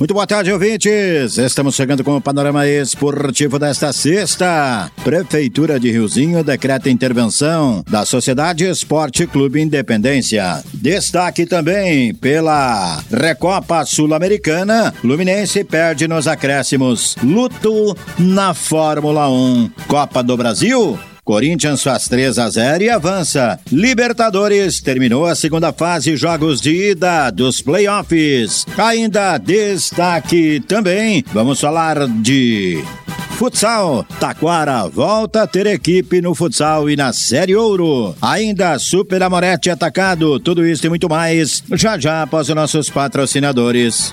Muito boa tarde, ouvintes. Estamos chegando com o panorama esportivo desta sexta. Prefeitura de Riozinho decreta intervenção da Sociedade Esporte Clube Independência. Destaque também pela Recopa Sul-Americana. Luminense perde nos acréscimos. Luto na Fórmula 1. Copa do Brasil. Corinthians faz 3 a 0 e avança. Libertadores terminou a segunda fase, jogos de ida dos playoffs. Ainda destaque também. Vamos falar de Futsal, Taquara volta a ter equipe no futsal e na Série Ouro. Ainda Super Amorete atacado, tudo isso e muito mais, já já após os nossos patrocinadores.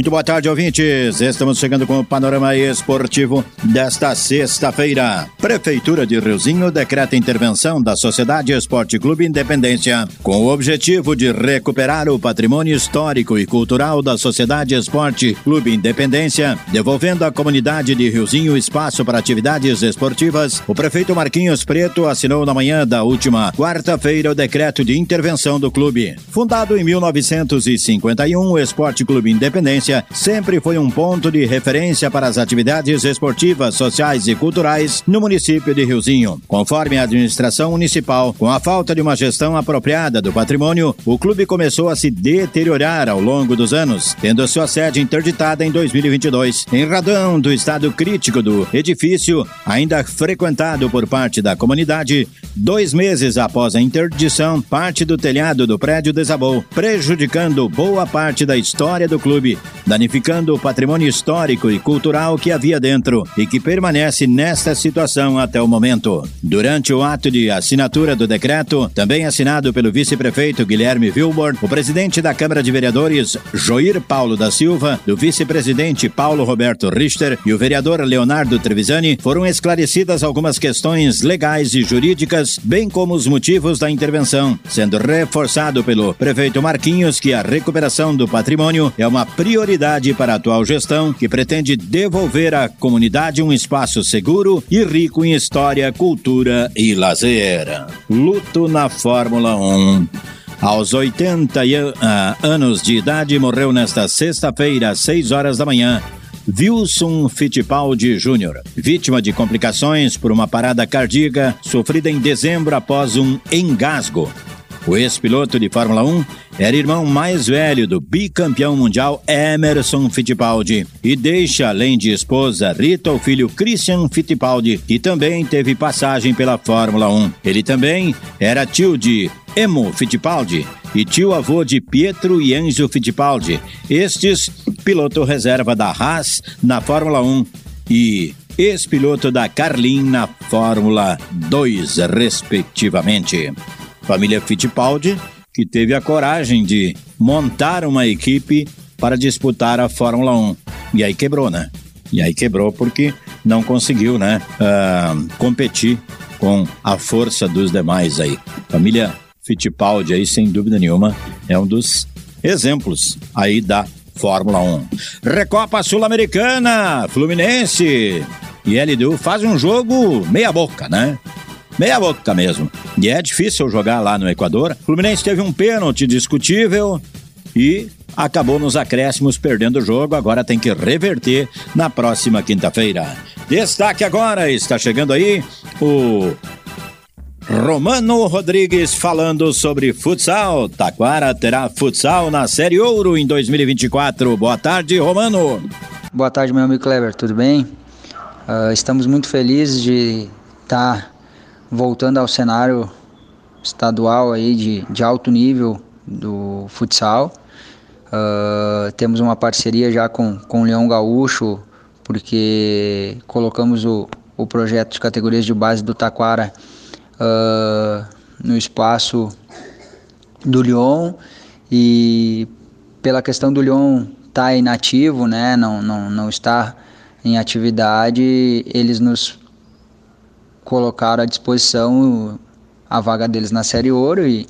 Muito boa tarde, ouvintes. Estamos chegando com o panorama esportivo desta sexta-feira. Prefeitura de Riozinho decreta intervenção da Sociedade Esporte Clube Independência com o objetivo de recuperar o patrimônio histórico e cultural da Sociedade Esporte Clube Independência, devolvendo à comunidade de Riozinho espaço para atividades esportivas. O prefeito Marquinhos Preto assinou na manhã da última quarta-feira o decreto de intervenção do clube. Fundado em 1951, o Esporte Clube Independência sempre foi um ponto de referência para as atividades esportivas, sociais e culturais no município de Riozinho. Conforme a administração municipal, com a falta de uma gestão apropriada do patrimônio, o clube começou a se deteriorar ao longo dos anos, tendo sua sede interditada em 2022. Em razão do estado crítico do edifício, ainda frequentado por parte da comunidade, dois meses após a interdição, parte do telhado do prédio desabou, prejudicando boa parte da história do clube danificando o patrimônio histórico e cultural que havia dentro e que permanece nesta situação até o momento. Durante o ato de assinatura do decreto, também assinado pelo vice-prefeito Guilherme Wilbor, o presidente da Câmara de Vereadores, Joir Paulo da Silva, do vice-presidente Paulo Roberto Richter e o vereador Leonardo Trevisani, foram esclarecidas algumas questões legais e jurídicas, bem como os motivos da intervenção, sendo reforçado pelo prefeito Marquinhos que a recuperação do patrimônio é uma prioridade prioridade para a atual gestão, que pretende devolver à comunidade um espaço seguro e rico em história, cultura e lazer. Luto na Fórmula 1. Aos 80 uh, anos de idade, morreu nesta sexta-feira, às 6 horas da manhã. Wilson Fittipaldi Jr., vítima de complicações por uma parada cardíaca sofrida em dezembro após um engasgo. O ex-piloto de Fórmula 1 era irmão mais velho do bicampeão mundial Emerson Fittipaldi e deixa, além de esposa Rita, o filho Christian Fittipaldi, que também teve passagem pela Fórmula 1. Ele também era tio de Emo Fittipaldi e tio-avô de Pietro e Enzo Fittipaldi, estes piloto reserva da Haas na Fórmula 1 e ex-piloto da Carlin na Fórmula 2, respectivamente família Fittipaldi, que teve a coragem de montar uma equipe para disputar a Fórmula 1. E aí quebrou, né? E aí quebrou porque não conseguiu, né? Uh, competir com a força dos demais aí. Família Fittipaldi aí, sem dúvida nenhuma, é um dos exemplos aí da Fórmula 1. Recopa Sul-Americana, Fluminense e LDU faz um jogo meia boca, né? Meia boca mesmo. E é difícil jogar lá no Equador. O Fluminense teve um pênalti discutível e acabou nos acréscimos perdendo o jogo, agora tem que reverter na próxima quinta-feira. Destaque agora, está chegando aí o Romano Rodrigues falando sobre futsal. Taquara terá futsal na Série Ouro em 2024. Boa tarde, Romano. Boa tarde, meu amigo Kleber, tudo bem? Uh, estamos muito felizes de estar tá voltando ao cenário estadual aí de, de alto nível do futsal. Uh, temos uma parceria já com, com o Leão Gaúcho, porque colocamos o, o projeto de categorias de base do Taquara uh, no espaço do Lyon e pela questão do Lyon estar tá inativo, né, não, não, não estar em atividade, eles nos colocaram à disposição a vaga deles na Série Ouro e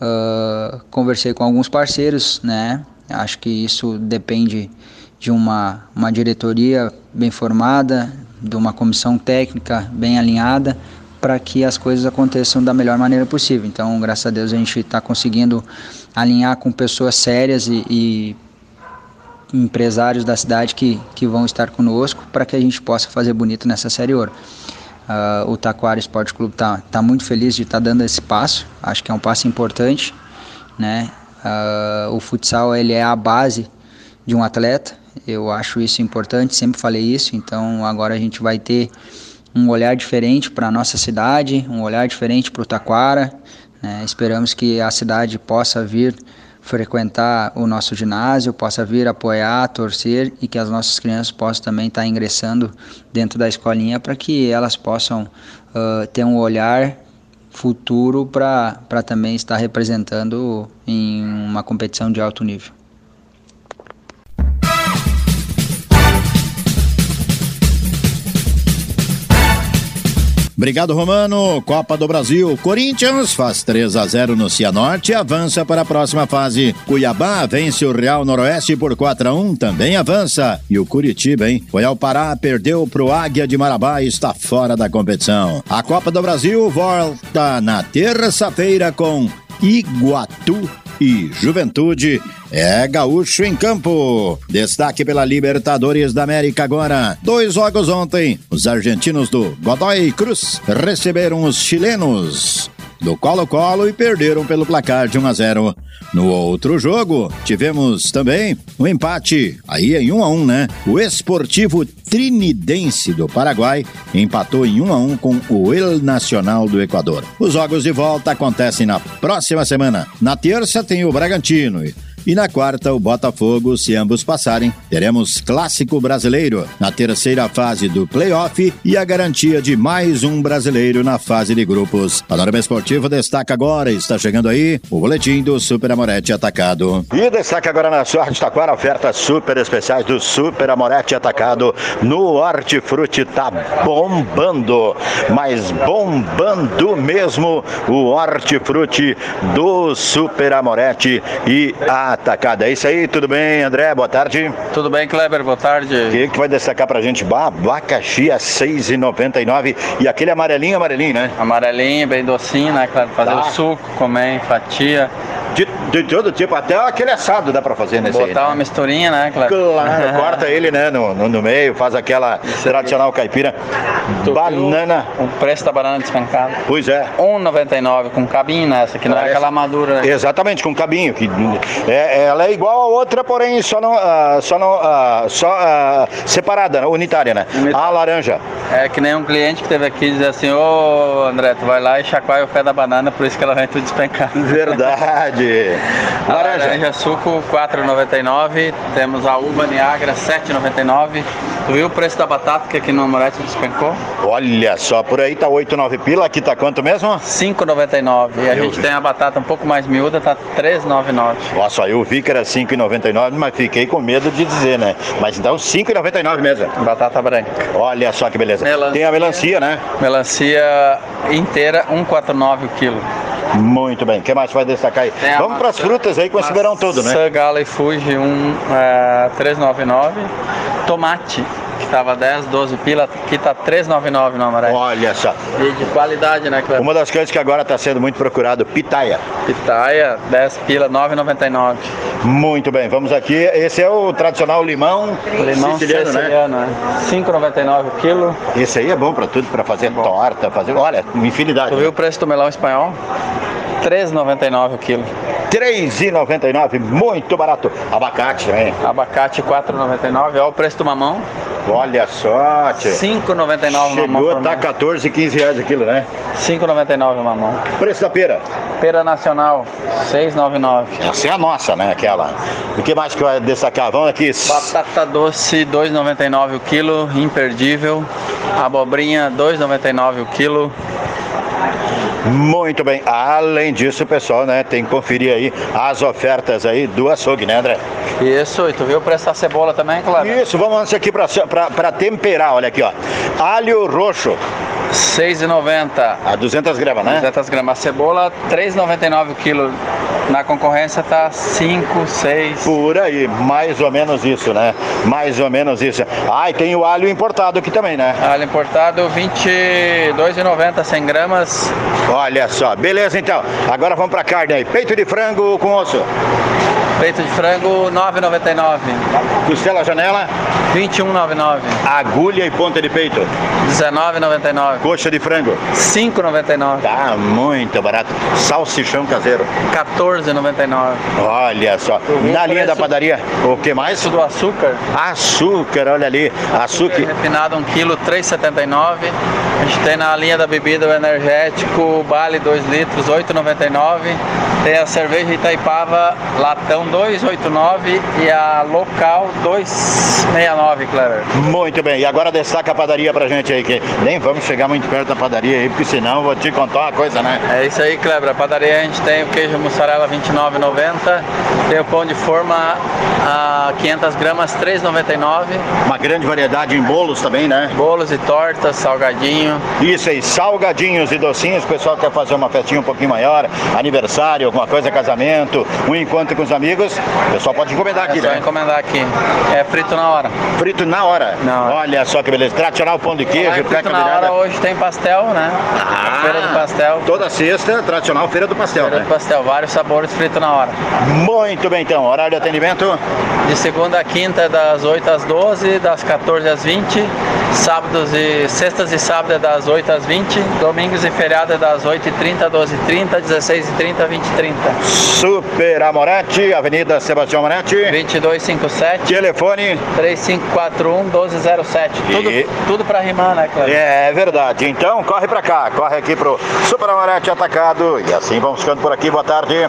uh, conversei com alguns parceiros, né, acho que isso depende de uma, uma diretoria bem formada, de uma comissão técnica bem alinhada, para que as coisas aconteçam da melhor maneira possível. Então, graças a Deus, a gente está conseguindo alinhar com pessoas sérias e, e empresários da cidade que, que vão estar conosco para que a gente possa fazer bonito nessa Série Ouro. Uh, o Taquara Esporte Clube está tá muito feliz de estar tá dando esse passo, acho que é um passo importante. Né? Uh, o futsal ele é a base de um atleta, eu acho isso importante, sempre falei isso, então agora a gente vai ter um olhar diferente para a nossa cidade, um olhar diferente para o Taquara. Né? Esperamos que a cidade possa vir frequentar o nosso ginásio, possa vir apoiar, torcer e que as nossas crianças possam também estar ingressando dentro da escolinha para que elas possam uh, ter um olhar futuro para também estar representando em uma competição de alto nível. Obrigado, Romano. Copa do Brasil. Corinthians faz 3 a 0 no Cianorte e avança para a próxima fase. Cuiabá vence o Real Noroeste por 4 a 1, também avança. E o Curitiba, hein? Foi ao Pará, perdeu pro Águia de Marabá e está fora da competição. A Copa do Brasil volta na terça-feira com Iguatu e Juventude é gaúcho em campo. Destaque pela Libertadores da América agora. Dois jogos ontem. Os argentinos do Godoy Cruz receberam os chilenos do Colo-Colo e perderam pelo placar de 1 a 0. No outro jogo, tivemos também um empate, aí em 1 a 1, né? O Esportivo Trinidense do Paraguai empatou em 1 a 1 com o El Nacional do Equador. Os jogos de volta acontecem na próxima semana. Na terça tem o Bragantino e na quarta, o Botafogo, se ambos passarem, teremos Clássico Brasileiro na terceira fase do playoff e a garantia de mais um brasileiro na fase de grupos. Panorama Esportivo destaca agora, está chegando aí, o boletim do Super Amorete Atacado. E destaque agora na sua Taquara, ofertas super especiais do Super Amorete Atacado no Hortifruti tá bombando, mas bombando mesmo o Hortifruti do Super Amorete e a atacada. É isso aí, tudo bem, André? Boa tarde. Tudo bem, Kleber? Boa tarde. O que, que vai destacar pra gente? Abacaxi a 6,99 e aquele amarelinho, amarelinho, né? Amarelinho, bem docinho, né, Kleber? Fazer tá. o suco, comer fatia. De, de, todo tipo, até aquele assado dá pra fazer nesse Botar aí, uma misturinha, né, Kleber? Claro, corta ele, né, no, no, no, meio, faz aquela tradicional caipira. Tu banana. O preço da banana despencada. Pois é. 1,99 com cabinho nessa, que não Parece... é aquela madura. Né? Exatamente, com cabinho. Que é, ela é igual a outra, porém só não, uh, só não, uh, só uh, separada, unitária, né? A laranja. É que nem um cliente que teve aqui dizer assim, ô André, tu vai lá e chacoalha o pé da banana, por isso que ela vem tudo despencada. Verdade. Laranja. laranja suco 4,99. Temos a uva Niagara 7,99. Tu viu o preço da batata que aqui no Amorete despencou? Olha só, por aí tá 8, 9 pila, aqui tá quanto mesmo? 5,99. E a eu gente vi. tem a batata um pouco mais miúda, tá 3,99. Nossa, eu vi que era 5,99, mas fiquei com medo de dizer, né? Mas então 5,99 mesmo. Batata branca. Olha só que beleza. Melancia, tem a melancia, né? Melancia inteira, 1,49 o quilo. Muito bem. O que mais vai destacar aí? Tem Vamos para as frutas aí com esse verão todo, né? Sangala e Fuji, um, é, 3,99. Tomate estava 10, 12 pila, aqui está 3,99 no amarelo. Olha só. E de qualidade, né, Cleber? Uma das coisas que agora está sendo muito procurado, pitaia. Pitaia, 10 pila, 9,99. Muito bem, vamos aqui. Esse é o tradicional limão, limão siciliano, siciliano né? 5,99 o quilo. Esse aí é bom para tudo, para fazer torta, fazer, olha, infinidade. Tu viu o preço do melão espanhol? 3,99 o quilo. 3,99, muito barato. Abacate também. Abacate 4,99, olha o preço do mamão. Olha só, tchê. 5,99 mamão. Chegou, tá 14, 15 reais o quilo, né? 5,99 o mamão. Preço da pera? Pera nacional, 6,99. Essa é a nossa, né? Aquela. O que mais que vai destacar? Vamos aqui. Batata doce, 2,99 o quilo, imperdível. Abobrinha, 2,99 o quilo. Muito bem. Além disso, pessoal, né, tem que conferir aí as ofertas aí do açougue, né, André? Isso, e tu viu preço da cebola também, claro? Isso, vamos aqui para temperar, olha aqui, ó. Alho roxo. 6,90. A 200 gramas, né? 200 gramas. A cebola, 3,99 o quilo. Na concorrência tá 5, 6. Por aí, mais ou menos isso, né? Mais ou menos isso. Ah, e tem o alho importado aqui também, né? Alho importado, 22,90, 100 gramas. Olha só, beleza então. Agora vamos pra carne aí. Peito de frango com osso. Peito de frango 9,99. Costela janela 21,99. Agulha e ponta de peito 19,99. Coxa de frango 5,99. Tá muito barato. Salsichão caseiro 14,99. Olha só. Na linha da padaria, o que mais? do açúcar. Açúcar, olha ali. Açúcar. Refinado 1 kg 3,79. A gente tem na linha da bebida o energético Bale 2 litros 8,99. Tem a cerveja Itaipava latão 289 e a local 269, Clever. Muito bem, e agora destaca a padaria pra gente aí, que nem vamos chegar muito perto da padaria aí, porque senão vou te contar uma coisa, né? É isso aí, Cleber. A padaria a gente tem o queijo mussarela 29,90, tem o pão de forma a 500 gramas 3,99. Uma grande variedade em bolos também, né? Bolos e tortas, salgadinho. Isso aí, salgadinhos e docinhos. O pessoal quer fazer uma festinha um pouquinho maior, aniversário, alguma coisa, casamento, um encontro com os amigos. O pessoal pode encomendar aqui, é só né? encomendar aqui. É frito na hora. Frito na hora? Não. Olha só que beleza. Tradicional pão de queijo, frito na hora hoje tem pastel, né? Ah, feira do pastel. Toda sexta, tradicional feira do pastel, feira né? do pastel, vários sabores frito na hora. Muito bem, então. Horário de atendimento? De segunda a quinta, das 8 às 12, das 14 às 20. Sábados e sextas e sábados é das 8 às 20. Domingos e feriados é das 8h30, 12h30, 16h30, 20h30. Super Amorete, Avenida Sebastião Amorete. 2257. Telefone 3541 1207. Tudo, e... tudo pra rimar, né, Cleber? É, é verdade. Então corre pra cá, corre aqui pro Super Amorete Atacado. E assim vamos ficando por aqui. Boa tarde.